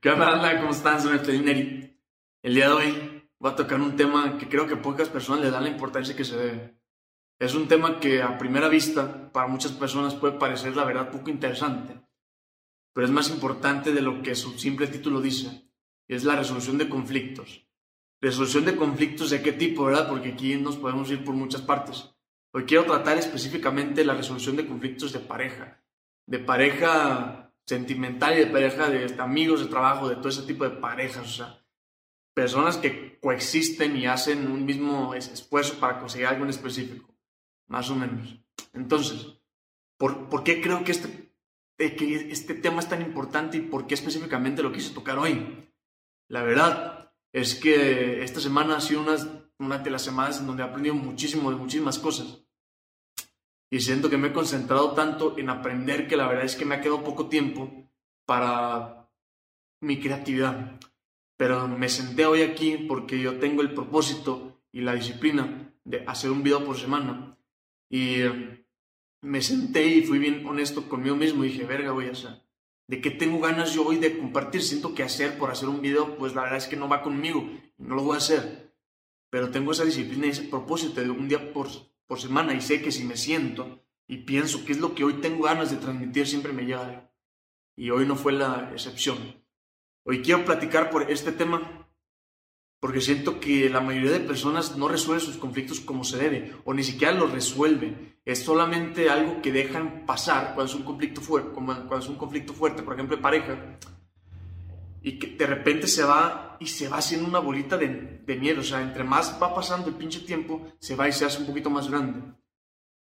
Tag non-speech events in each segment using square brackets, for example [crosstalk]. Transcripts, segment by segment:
¿Qué onda? ¿Cómo están? Soy Neri. El día de hoy voy a tocar un tema que creo que pocas personas le dan la importancia que se debe. Es un tema que a primera vista para muchas personas puede parecer la verdad poco interesante, pero es más importante de lo que su simple título dice, y es la resolución de conflictos. Resolución de conflictos de qué tipo, ¿verdad? Porque aquí nos podemos ir por muchas partes. Hoy quiero tratar específicamente la resolución de conflictos de pareja, de pareja sentimental y de pareja de, amigos de trabajo, de todo ese tipo de parejas, o sea, personas que coexisten y hacen un mismo esfuerzo para conseguir algo en específico, más o menos. Entonces, ¿por, ¿por qué creo que este, que este tema es tan importante y por qué específicamente lo quise tocar hoy? La verdad es que esta semana ha sido una, una de las semanas en donde he aprendido muchísimo de muchísimas cosas y siento que me he concentrado tanto en aprender que la verdad es que me ha quedado poco tiempo para mi creatividad. Pero me senté hoy aquí porque yo tengo el propósito y la disciplina de hacer un video por semana. Y me senté y fui bien honesto conmigo mismo y dije, verga, voy a hacer. ¿De qué tengo ganas yo hoy de compartir? Siento que hacer por hacer un video, pues la verdad es que no va conmigo. No lo voy a hacer. Pero tengo esa disciplina y ese propósito de un día por por semana y sé que si me siento y pienso qué es lo que hoy tengo ganas de transmitir, siempre me llega Y hoy no fue la excepción. Hoy quiero platicar por este tema porque siento que la mayoría de personas no resuelve sus conflictos como se debe o ni siquiera los resuelve. Es solamente algo que dejan pasar cuando es un conflicto fuerte, cuando es un conflicto fuerte, por ejemplo, de pareja y que de repente se va y se va haciendo una bolita de, de miedo. O sea, entre más va pasando el pinche tiempo, se va y se hace un poquito más grande.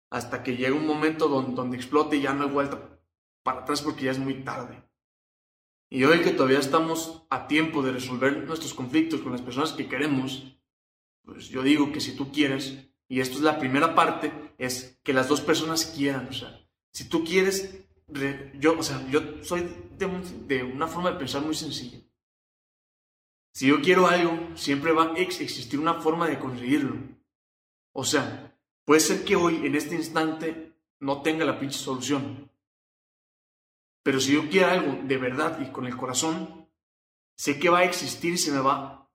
Hasta que llega un momento donde, donde explote y ya no hay vuelta para atrás porque ya es muy tarde. Y hoy que todavía estamos a tiempo de resolver nuestros conflictos con las personas que queremos, pues yo digo que si tú quieres, y esto es la primera parte, es que las dos personas quieran. O sea, si tú quieres yo, o sea, yo soy de, una forma de pensar muy sencilla. Si yo quiero algo, siempre va a existir una forma de conseguirlo. O sea, puede ser que hoy, en este instante, no tenga la pinche solución. Pero si yo quiero algo de verdad y con el corazón, sé que va a existir y se me va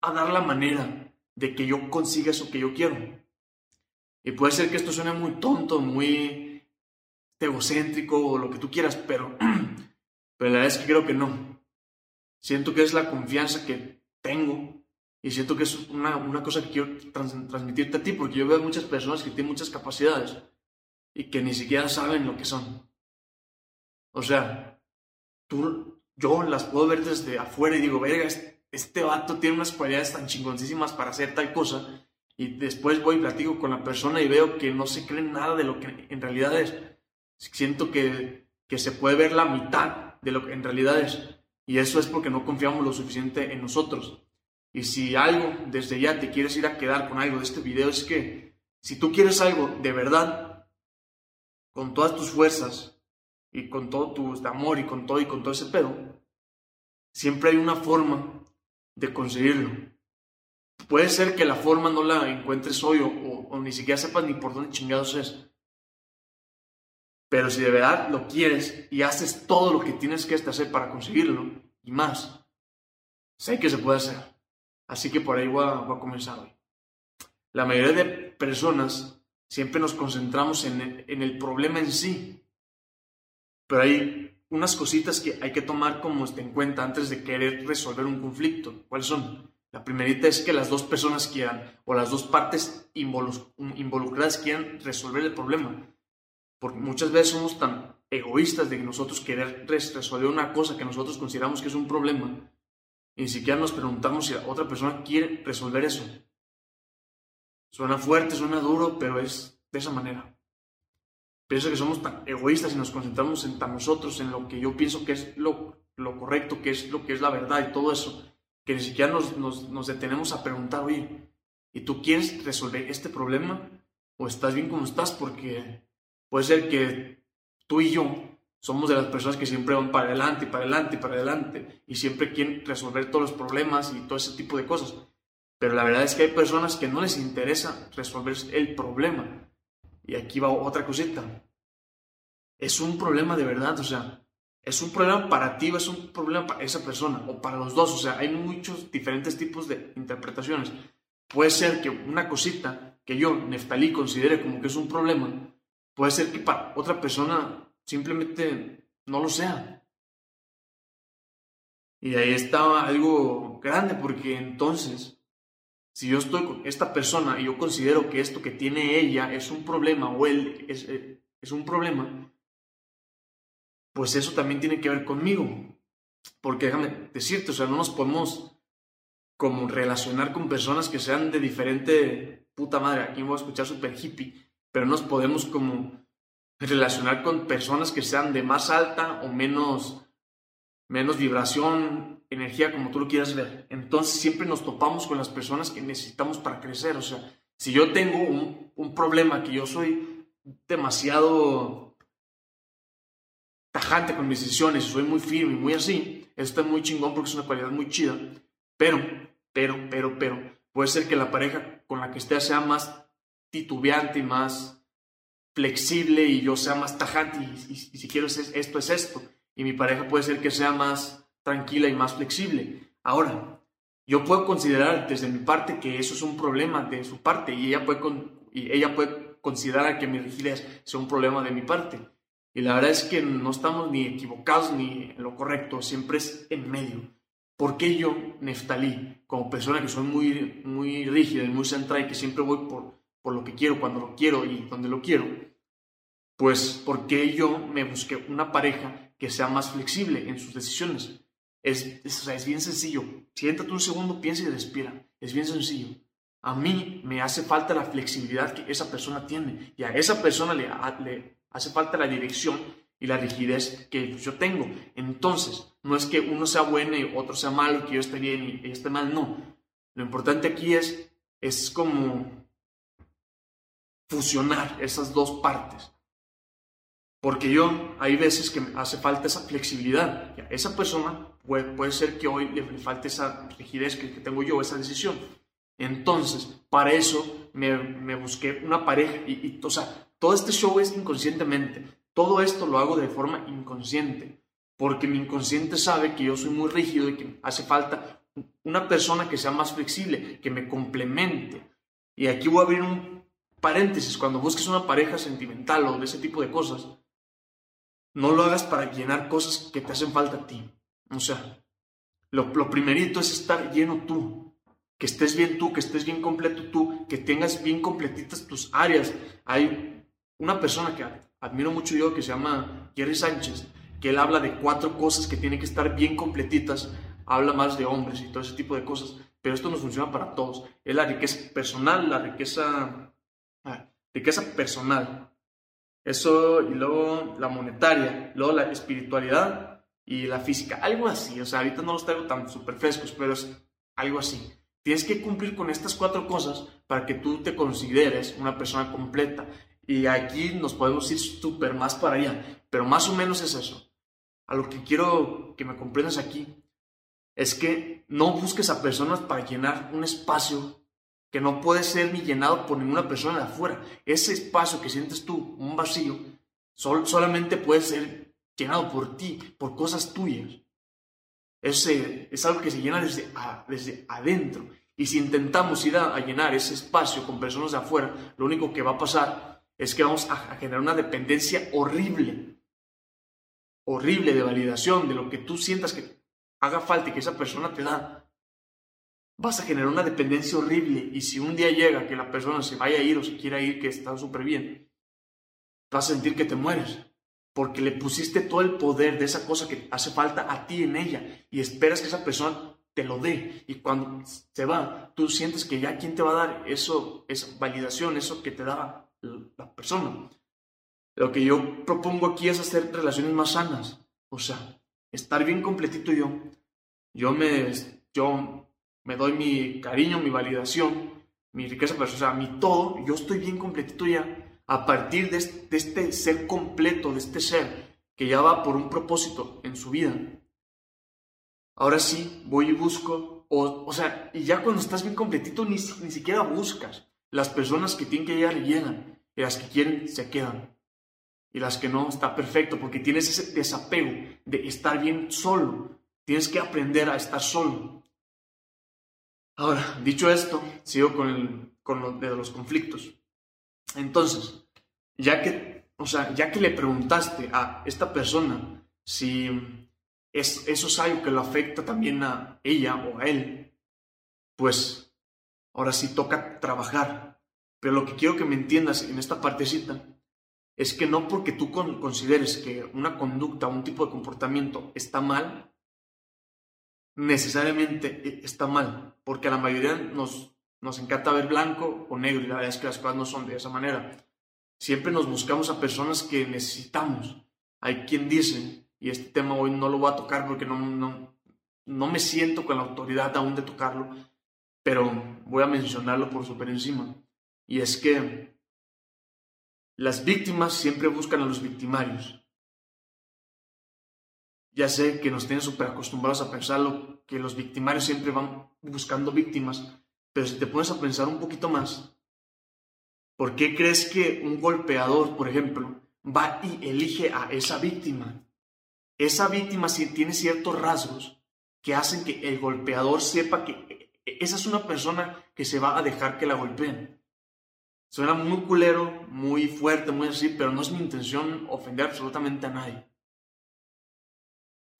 a dar la manera de que yo consiga eso que yo quiero. Y puede ser que esto suene muy tonto, muy egocéntrico o lo que tú quieras, pero, [clears throat] pero la verdad es que creo que no. Siento que es la confianza que tengo y siento que es una, una cosa que quiero transmitirte a ti, porque yo veo muchas personas que tienen muchas capacidades y que ni siquiera saben lo que son. O sea, tú, yo las puedo ver desde afuera y digo, verga, este, este vato tiene unas cualidades tan chingoncísimas para hacer tal cosa, y después voy y platico con la persona y veo que no se cree nada de lo que en realidad es siento que, que se puede ver la mitad de lo que en realidad es. Y eso es porque no confiamos lo suficiente en nosotros. Y si algo desde ya te quieres ir a quedar con algo de este video es que si tú quieres algo de verdad, con todas tus fuerzas y con todo tu amor y con todo y con todo ese pedo, siempre hay una forma de conseguirlo. Puede ser que la forma no la encuentres hoy o, o ni siquiera sepas ni por dónde chingados es. Pero si de verdad lo quieres y haces todo lo que tienes que hacer para conseguirlo y más, sé que se puede hacer. Así que por ahí voy a, comenzar hoy. La mayoría de personas siempre nos concentramos en, en el problema en sí, pero hay unas cositas que hay que tomar como en cuenta antes de querer resolver un conflicto. ¿Cuáles son? La primerita es que las dos personas quieran o las dos partes involucradas quieran resolver el problema. Porque muchas veces somos tan egoístas de que nosotros querer resolver una cosa que nosotros consideramos que es un problema, y ni siquiera nos preguntamos si otra persona quiere resolver eso. Suena fuerte, suena duro, pero es de esa manera. Pienso que somos tan egoístas y nos concentramos en tan nosotros, en lo que yo pienso que es lo, lo correcto, que es lo que es la verdad y todo eso, que ni siquiera nos, nos, nos detenemos a preguntar, oye, ¿y tú quieres resolver este problema? ¿O estás bien como estás? Porque Puede ser que tú y yo somos de las personas que siempre van para adelante, para adelante, para adelante, y siempre quieren resolver todos los problemas y todo ese tipo de cosas. Pero la verdad es que hay personas que no les interesa resolver el problema. Y aquí va otra cosita. Es un problema de verdad, o sea, ¿Es un problema para ti es un problema para esa persona? O para los dos. O sea, hay muchos diferentes tipos de interpretaciones. Puede ser que una cosita que yo, Neftalí, considere como que es un problema, puede ser que para otra persona simplemente no lo sea. Y ahí estaba algo grande, porque entonces, si yo estoy con esta persona y yo considero que esto que tiene ella es un problema o él es, eh, es un problema, pues eso también tiene que ver conmigo. Porque déjame decirte, o sea, no nos podemos como relacionar con personas que sean de diferente puta madre. Aquí me voy a escuchar super hippie, pero nos podemos como relacionar con personas que sean de más alta o menos, menos vibración, energía, como tú lo quieras ver. Entonces siempre nos topamos con las personas que necesitamos para crecer. O sea, si yo tengo un, un problema que yo soy demasiado tajante con mis decisiones, soy muy firme y muy así, esto es muy chingón porque es una cualidad muy chida, pero, pero, pero, pero, puede ser que la pareja con la que esté sea más titubeante y más flexible y yo sea más tajante y, si quiero esto es esto, y mi pareja puede ser que sea más tranquila y más flexible. Ahora, yo puedo considerar desde mi parte que eso es un problema de su parte y ella puede, y ella puede considerar que mi rigidez sea un problema de mi parte. Y la verdad es que no estamos ni equivocados ni en lo correcto, siempre es en medio. ¿Por qué yo, Neftalí, como persona que soy muy, muy rígida y muy centrada y que siempre voy por, por lo que quiero, cuando lo quiero y donde lo quiero? Pues porque yo me busqué una pareja que sea más flexible en sus decisiones. Es, es, es bien sencillo. Siéntate un segundo, piensa y respira. Es bien sencillo. A mí me hace falta la flexibilidad que esa persona tiene y a esa persona le, le hace falta la dirección y la rigidez que yo tengo. Entonces, no es que uno sea bueno y otro sea malo, que yo esté bien y esté mal, no. Lo importante aquí es, es como fusionar esas dos partes. Porque yo, hay veces que me hace falta esa flexibilidad. Esa persona puede, puede ser que hoy le, falte esa rigidez que, tengo yo, esa decisión. Entonces, para eso me, me busqué una pareja y, y, o sea, todo este show es inconscientemente. Todo esto lo hago de forma inconsciente, porque mi inconsciente sabe que yo soy muy rígido y que hace falta una persona que sea más flexible, que me complemente. Y aquí voy a abrir un paréntesis, cuando busques una pareja sentimental o de ese tipo de cosas, no lo hagas para llenar cosas que te hacen falta a ti. O sea, lo, lo primerito es estar lleno tú, que estés bien tú, que estés bien completo tú, que tengas bien completitas tus áreas. Hay una persona que admiro mucho yo, que se llama Jerry Sánchez, que él habla de cuatro cosas que tienen que estar bien completitas, habla más de hombres y todo ese tipo de cosas, pero esto nos funciona para todos. Es la riqueza personal, la riqueza, riqueza personal, eso y luego la monetaria, luego la espiritualidad y la física, algo así, o sea, ahorita no los traigo tan súper frescos, pero es algo así. Tienes que cumplir con estas cuatro cosas para que tú te consideres una persona completa. Y aquí nos podemos ir súper más para allá, pero más o menos es eso. A lo que quiero que me comprendas aquí es que no busques a personas para llenar un espacio que no puede ser ni llenado por ninguna persona de afuera. Ese espacio que sientes tú, un vacío, solamente puede ser llenado por ti, por cosas tuyas. Ese, es algo que se llena desde, desde adentro. Y si intentamos ir a llenar ese espacio con personas de afuera, lo único que va a pasar es que vamos a, generar una dependencia horrible, horrible de validación de lo que tú sientas que haga falta y que esa persona te da. Vas a generar una dependencia horrible y si un día llega que la persona se vaya a ir o se quiera ir, que está súper bien, vas a sentir que te mueres porque le pusiste todo el poder de esa cosa que hace falta a ti en ella y esperas que esa persona te lo dé y cuando se va, tú sientes que ya quién te va a dar eso, esa validación, eso que te da la persona. Lo que yo propongo aquí es hacer relaciones más sanas. O sea, estar bien completito yo. Yo me, yo me doy mi cariño, mi validación, mi riqueza personal, o sea, mi todo. Yo estoy bien completito ya. A partir de este, de este ser completo, de este ser que ya va por un propósito en su vida. Ahora sí, voy y busco. O, o sea, y ya cuando estás bien completito, ni, ni siquiera buscas. Las personas que tienen que llegar llegan y las que quieren se quedan. y las que no, está perfecto, porque tienes ese desapego de estar bien solo. Tienes que aprender a estar solo. Ahora, dicho esto, sigo con, con lo de los conflictos. Entonces, ya que, o sea, ya que le preguntaste a esta persona si es, eso es algo que lo afecta también a ella o a él, pues ahora sí toca trabajar. Pero lo que quiero que me entiendas en esta partecita es que no porque tú consideres que una conducta, un tipo de comportamiento está mal, necesariamente e, está mal, porque a la mayoría nos, nos encanta ver blanco o negro y la verdad es que las cosas no son de esa manera. Siempre nos buscamos a personas que necesitamos. Hay quien dice, y este tema hoy no lo voy a tocar porque no, no, no me siento con la autoridad aún de tocarlo, pero voy a mencionarlo por súper encima. Y es que las víctimas siempre buscan a los victimarios. Ya sé que nos tienen súper acostumbrados a pensarlo, que los victimarios siempre van buscando víctimas, pero si te pones a pensar un poquito más, ¿por qué crees que un golpeador, por ejemplo, va y elige a esa víctima? Esa víctima tiene ciertos rasgos que hacen que el golpeador sepa que esa es una persona que se va a dejar que la golpeen. Suena muy culero, muy fuerte, muy así, pero no es mi intención ofender absolutamente a nadie.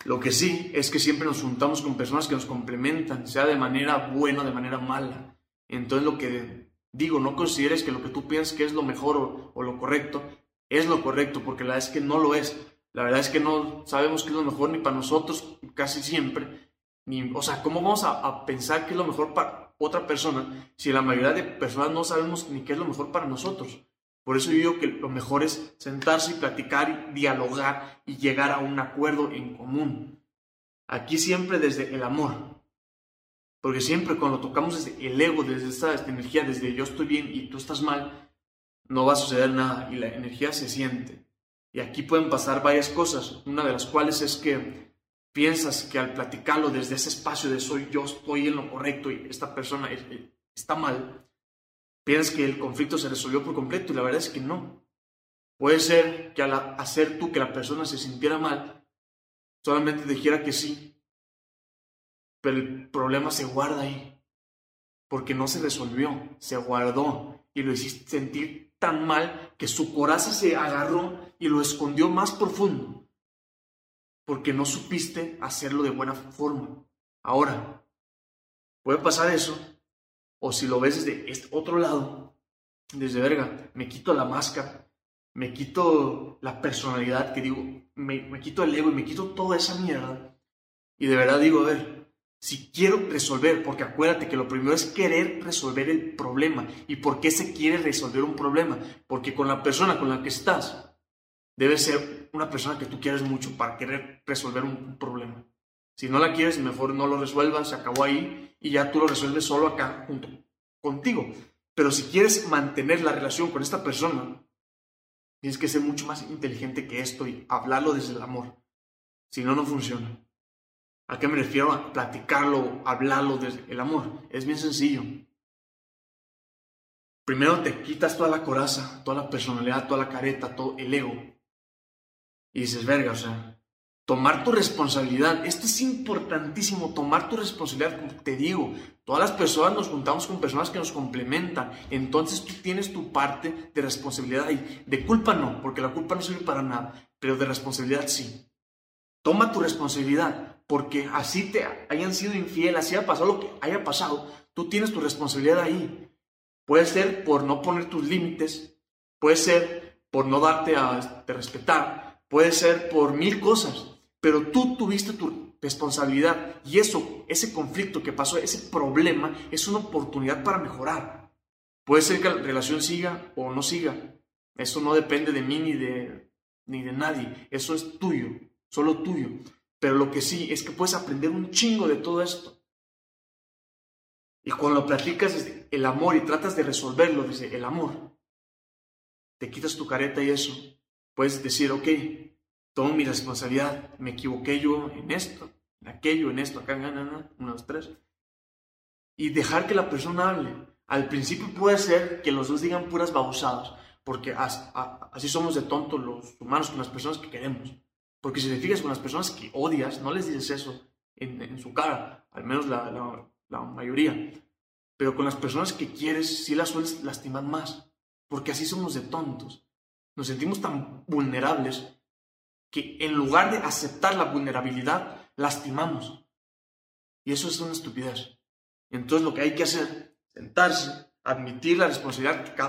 Lo que sí es que siempre nos juntamos con personas que nos complementan, sea de manera buena o de manera mala. Entonces lo que digo, no consideres que lo que tú piensas que es lo mejor o, lo correcto es lo correcto, porque la verdad es que no lo es. La verdad es que no sabemos qué es lo mejor ni para nosotros casi siempre. Ni, o sea, ¿cómo vamos a, a pensar que es lo mejor para otra persona si la mayoría de personas no sabemos ni qué es lo mejor para nosotros. Por eso yo digo que lo mejor es sentarse y platicar y dialogar y llegar a un acuerdo en común. Aquí siempre desde el amor. Porque siempre cuando tocamos desde el ego, desde esta, esta energía, desde yo estoy bien y tú estás mal, no va a suceder nada y la energía se siente. Y aquí pueden pasar varias cosas, una de las cuales es que piensas que al platicarlo desde ese espacio de soy yo estoy en lo correcto y esta persona está mal, piensas que el conflicto se resolvió por completo y la verdad es que no. Puede ser que al hacer tú que la persona se sintiera mal, solamente dijera que sí, pero el problema se guarda ahí, porque no se resolvió, se guardó y lo hiciste sentir tan mal que su coraza se agarró y lo escondió más profundo porque no supiste hacerlo de buena forma. Ahora, puede pasar eso, o si lo ves desde este otro lado, desde verga, me quito la máscara, me quito la personalidad, que digo, me, me quito el ego y me quito toda esa mierda. Y de verdad digo, a ver, si quiero resolver, porque acuérdate que lo primero es querer resolver el problema. ¿Y por qué se quiere resolver un problema? Porque con la persona con la que estás, debe ser una persona que tú quieres mucho para querer resolver un problema. Si no la quieres, mejor no lo resuelvas, se acabó ahí y ya tú lo resuelves solo acá junto contigo. Pero si quieres mantener la relación con esta persona, tienes que ser mucho más inteligente que esto y hablarlo desde el amor. Si no, no funciona. ¿A qué me refiero? A platicarlo, hablarlo desde el amor. Es bien sencillo. Primero te quitas toda la coraza, toda la personalidad, toda la careta, todo el ego y dices, verga, o sea, tomar tu responsabilidad. Esto es importantísimo, tomar tu responsabilidad, como te digo. Todas las personas nos juntamos con personas que nos complementan. Entonces tú tienes tu parte de responsabilidad ahí. De culpa no, porque la culpa no sirve para nada, pero de responsabilidad sí. Toma tu responsabilidad, porque así te hayan sido infiel, así haya pasado lo que haya pasado, tú tienes tu responsabilidad ahí. Puede ser por no poner tus límites, puede ser por no darte a respetar, puede ser por mil cosas, pero tú tuviste tu responsabilidad y eso, ese conflicto que pasó, ese problema, es una oportunidad para mejorar. Puede ser que la relación siga o no siga. Eso no depende de mí ni de, ni de nadie. Eso es tuyo, solo tuyo. Pero lo que sí es que puedes aprender un chingo de todo esto. Y cuando desde el amor y tratas de resolverlo desde el amor, te quitas tu careta y eso, Puedes decir, ok, tomo mi responsabilidad, me equivoqué yo en esto, en aquello, en esto, acá, en uno, dos, tres. Y dejar que la persona hable. Al principio puede ser que los dos digan puras babosadas. porque así somos de tontos los humanos con las personas que queremos. Porque si te fijas con las personas que odias, no les dices eso en, su cara, al menos la, la, mayoría. Pero con las personas que quieres, sí las sueles lastimar más, porque así somos de tontos. Nos sentimos tan vulnerables que en lugar de aceptar la vulnerabilidad, lastimamos. Y eso es una estupidez. Entonces lo que hay que hacer, sentarse, admitir la responsabilidad que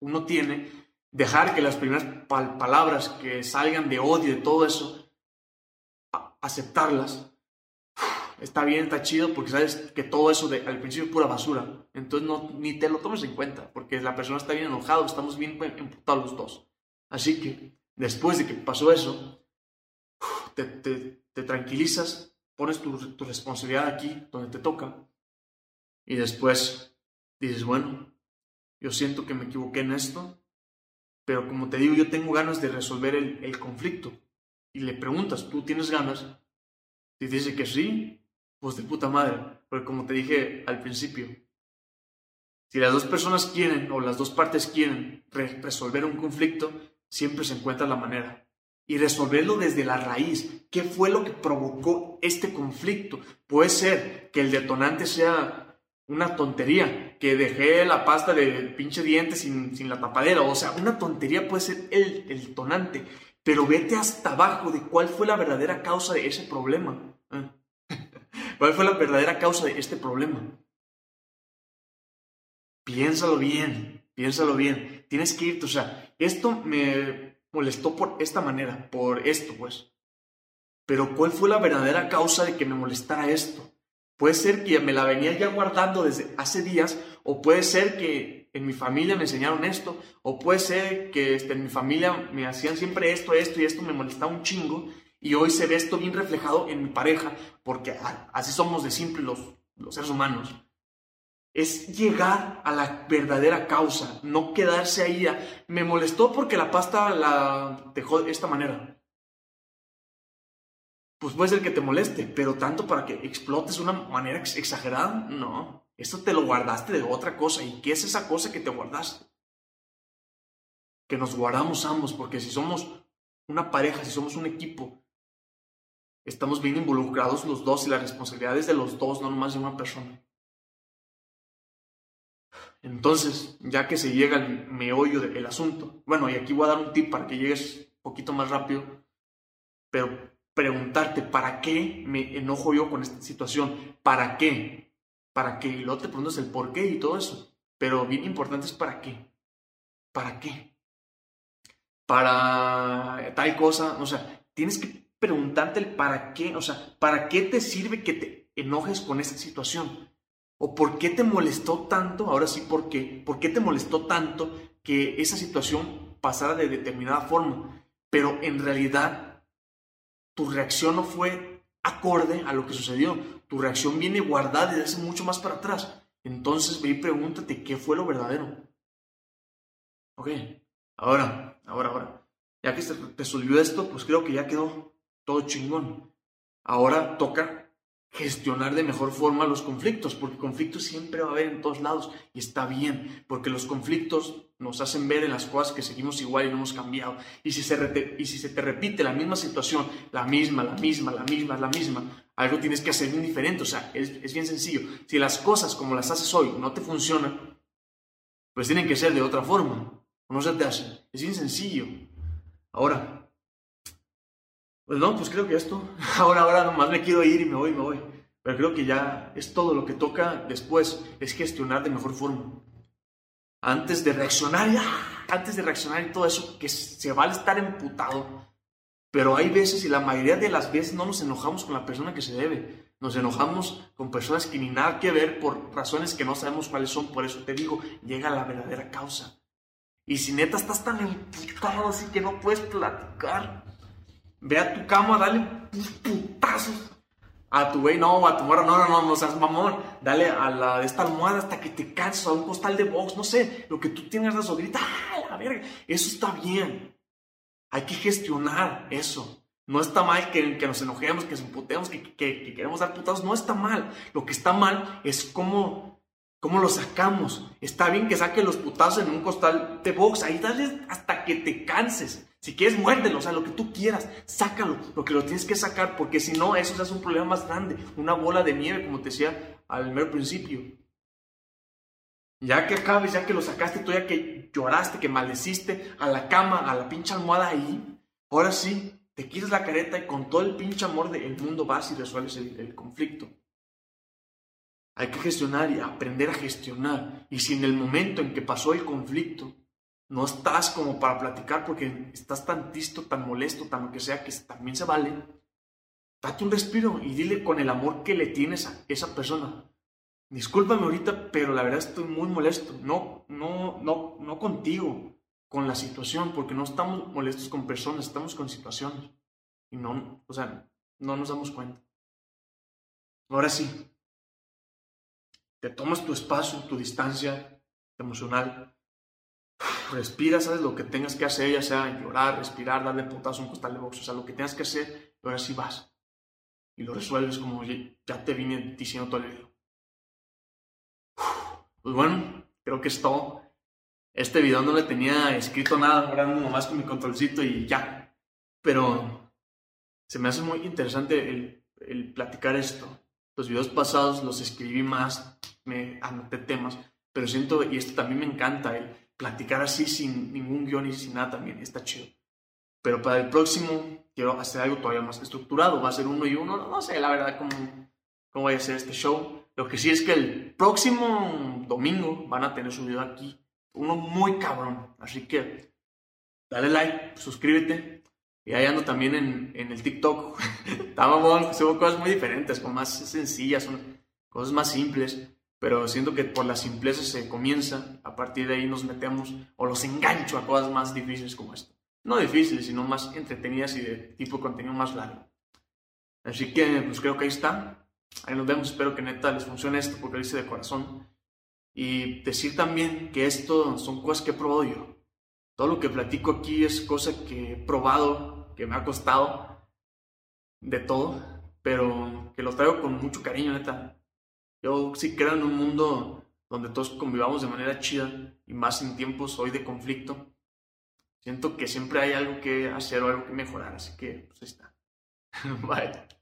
uno tiene, dejar que las primeras palabras que salgan de odio, de todo eso, aceptarlas. Está bien, está chido, porque sabes que todo eso de, al principio es pura basura. Entonces no, ni te lo tomes en cuenta, porque la persona está bien enojada, estamos bien emputados los dos. Así que después de que pasó eso, te, te, tranquilizas, pones tu, tu responsabilidad aquí, donde te toca, y después dices, bueno, yo siento que me equivoqué en esto, pero como te digo, yo tengo ganas de resolver el, el conflicto. Y le preguntas, ¿tú tienes ganas? Si dice que sí, pues de puta madre. Porque como te dije al principio, si las dos personas quieren o las dos partes quieren resolver un conflicto, siempre se encuentra la manera. Y resolverlo desde la raíz. ¿Qué fue lo que provocó este conflicto? Puede ser que el detonante sea una tontería, que dejé la pasta de pinche dientes sin, sin, la tapadera. O sea, una tontería puede ser el, el detonante. Pero vete hasta abajo de cuál fue la verdadera causa de ese problema. ¿eh? [laughs] ¿Cuál fue la verdadera causa de este problema? Piénsalo bien, piénsalo bien. Tienes que irte, o sea, esto me molestó por esta manera, por esto, pues. Pero ¿cuál fue la verdadera causa de que me molestara esto? Puede ser que me la venía ya guardando desde hace días, o puede ser que en mi familia me enseñaron esto, o puede ser que este, en mi familia me hacían siempre esto, esto y esto, me molestaba un chingo, y hoy se ve esto bien reflejado en mi pareja, porque así somos de simple los, los seres humanos es llegar a la verdadera causa, no quedarse ahí me molestó porque la pasta la dejó de esta manera. Pues puede ser que te moleste, pero tanto para que explotes de una manera exagerada, no. Esto te lo guardaste de otra cosa. ¿Y qué es esa cosa que te guardaste? Que nos guardamos ambos, porque si somos una pareja, si somos un equipo, estamos bien involucrados los dos y las responsabilidades de los dos, no nomás de una persona. Entonces, ya que se llega al meollo del asunto, bueno, y aquí voy a dar un tip para que llegues un poquito más rápido, pero preguntarte, ¿para qué me enojo yo con esta situación? ¿Para qué? ¿Para qué? Y luego te preguntas el por qué y todo eso. Pero bien importante es para qué. ¿Para qué? Para tal cosa, o sea, tienes que preguntarte el para qué, o sea, ¿para qué te sirve que te enojes con esta situación? ¿O por qué te molestó tanto? Ahora sí, ¿por qué? ¿Por qué te molestó tanto que esa situación pasara de determinada forma? Pero en realidad tu reacción no fue acorde a lo que sucedió. Tu reacción viene guardada desde hace mucho más para atrás. Entonces ve y pregúntate qué fue lo verdadero. Ok, ahora, ahora, ahora. Ya que se resolvió esto, pues creo que ya quedó todo chingón. Ahora toca gestionar de mejor forma los conflictos, porque conflictos siempre va a haber en todos lados y está bien, porque los conflictos nos hacen ver en las cosas que seguimos igual y no hemos cambiado. Y si se, y si se te repite la misma situación, la misma, la misma, la misma, la misma, algo tienes que hacer bien diferente. O sea, es, es bien sencillo. Si las cosas como las haces hoy no te funcionan, pues tienen que ser de otra forma. O no se te hace. Es bien sencillo. Ahora, pues no, pues creo que esto, [laughs] ahora, ahora nomás me quiero ir y me voy, me voy. Pero creo que ya es todo lo que toca después, es gestionar de mejor forma. Antes de reaccionar, ya, antes de reaccionar y todo eso, que se vale estar emputado. Pero hay veces, y la mayoría de las veces, no nos enojamos con la persona que se debe. Nos enojamos con personas que ni nada que ver por razones que no sabemos cuáles son. Por eso te digo, llega la verdadera causa. Y si neta estás tan emputado así que no puedes platicar, Ve a tu cama, dale putazos a tu güey, no, a tu morra, no, no, no, no seas mamón, dale a la de esta almohada hasta que te canses, a un costal de box, no sé, lo que tú tienes de grita, ¡ah, la verga! Eso está bien. Hay que gestionar eso. No está mal que, que nos enojemos, que nos emputemos, que, que, que, queremos dar putazos, no está mal. Lo que está mal es cómo ¿Cómo lo sacamos? Está bien que saque los putazos en un costal de box, ahí dale hasta que te canses. Si quieres, muérdelo, o sea, lo que tú quieras, sácalo, lo que lo tienes que sacar, porque si no, eso es un problema más grande, una bola de nieve, como te decía al mero principio. Ya que acabes, ya que lo sacaste, tú ya que lloraste, que maldeciste a la cama, a la pinche almohada ahí, ahora sí, te quitas la careta y con todo el pinche amor del mundo vas y resuelves el conflicto. Hay que gestionar y aprender a gestionar. Y si en el momento en que pasó el conflicto no estás como para platicar porque estás tan tisto, tan molesto, tan lo que sea, que también se vale, date un respiro y dile con el amor que le tienes a esa persona. Discúlpame ahorita, pero la verdad estoy muy molesto. No, no, no, no contigo, con la situación, porque no estamos molestos con personas, estamos con situaciones. Y no, o sea, no nos damos cuenta. Ahora sí, te tomas tu espacio, tu distancia emocional, respiras, sabes lo que tengas que hacer, ya sea llorar, respirar, darle putazo un costal de box, o sea, lo que tengas que hacer, ahora sí vas. Y lo resuelves como ya te vine diciendo todo el video. Pues bueno, creo que es. Este video no le tenía escrito nada, ahora nomás con mi controlcito y ya. Pero se me hace muy interesante el, el platicar esto. Los videos pasados los escribí más, me anoté temas, pero siento, y esto también me encanta, el platicar así sin ningún guion y sin nada también está chido. Pero para el próximo quiero hacer algo todavía más estructurado, va a ser uno y uno, no, sé la verdad cómo, cómo voy a hacer este show. Lo que sí es que el próximo domingo van a tener su video aquí, uno muy cabrón, así que dale like, suscríbete, y ahí ando también en, en el TikTok. [laughs] Está subo cosas muy diferentes, como más sencillas, son cosas más simples. Pero siento que por la simpleza se comienza, a partir de ahí nos metemos o los engancho a cosas más difíciles como esto. No difíciles, sino más entretenidas y de tipo contenido más largo. Así que, pues creo que ahí está. Ahí nos vemos. Espero que neta les funcione esto porque lo hice de corazón. Y decir también que esto son cosas que he probado yo. Todo lo que platico aquí es cosa que he probado, que me ha costado de todo, pero que lo traigo con mucho cariño, neta. Yo sí creo en un mundo donde todos convivamos de manera chida y más en tiempos hoy de conflicto. Siento que siempre hay algo que hacer o algo que mejorar, así que pues ahí está. [laughs] Bye.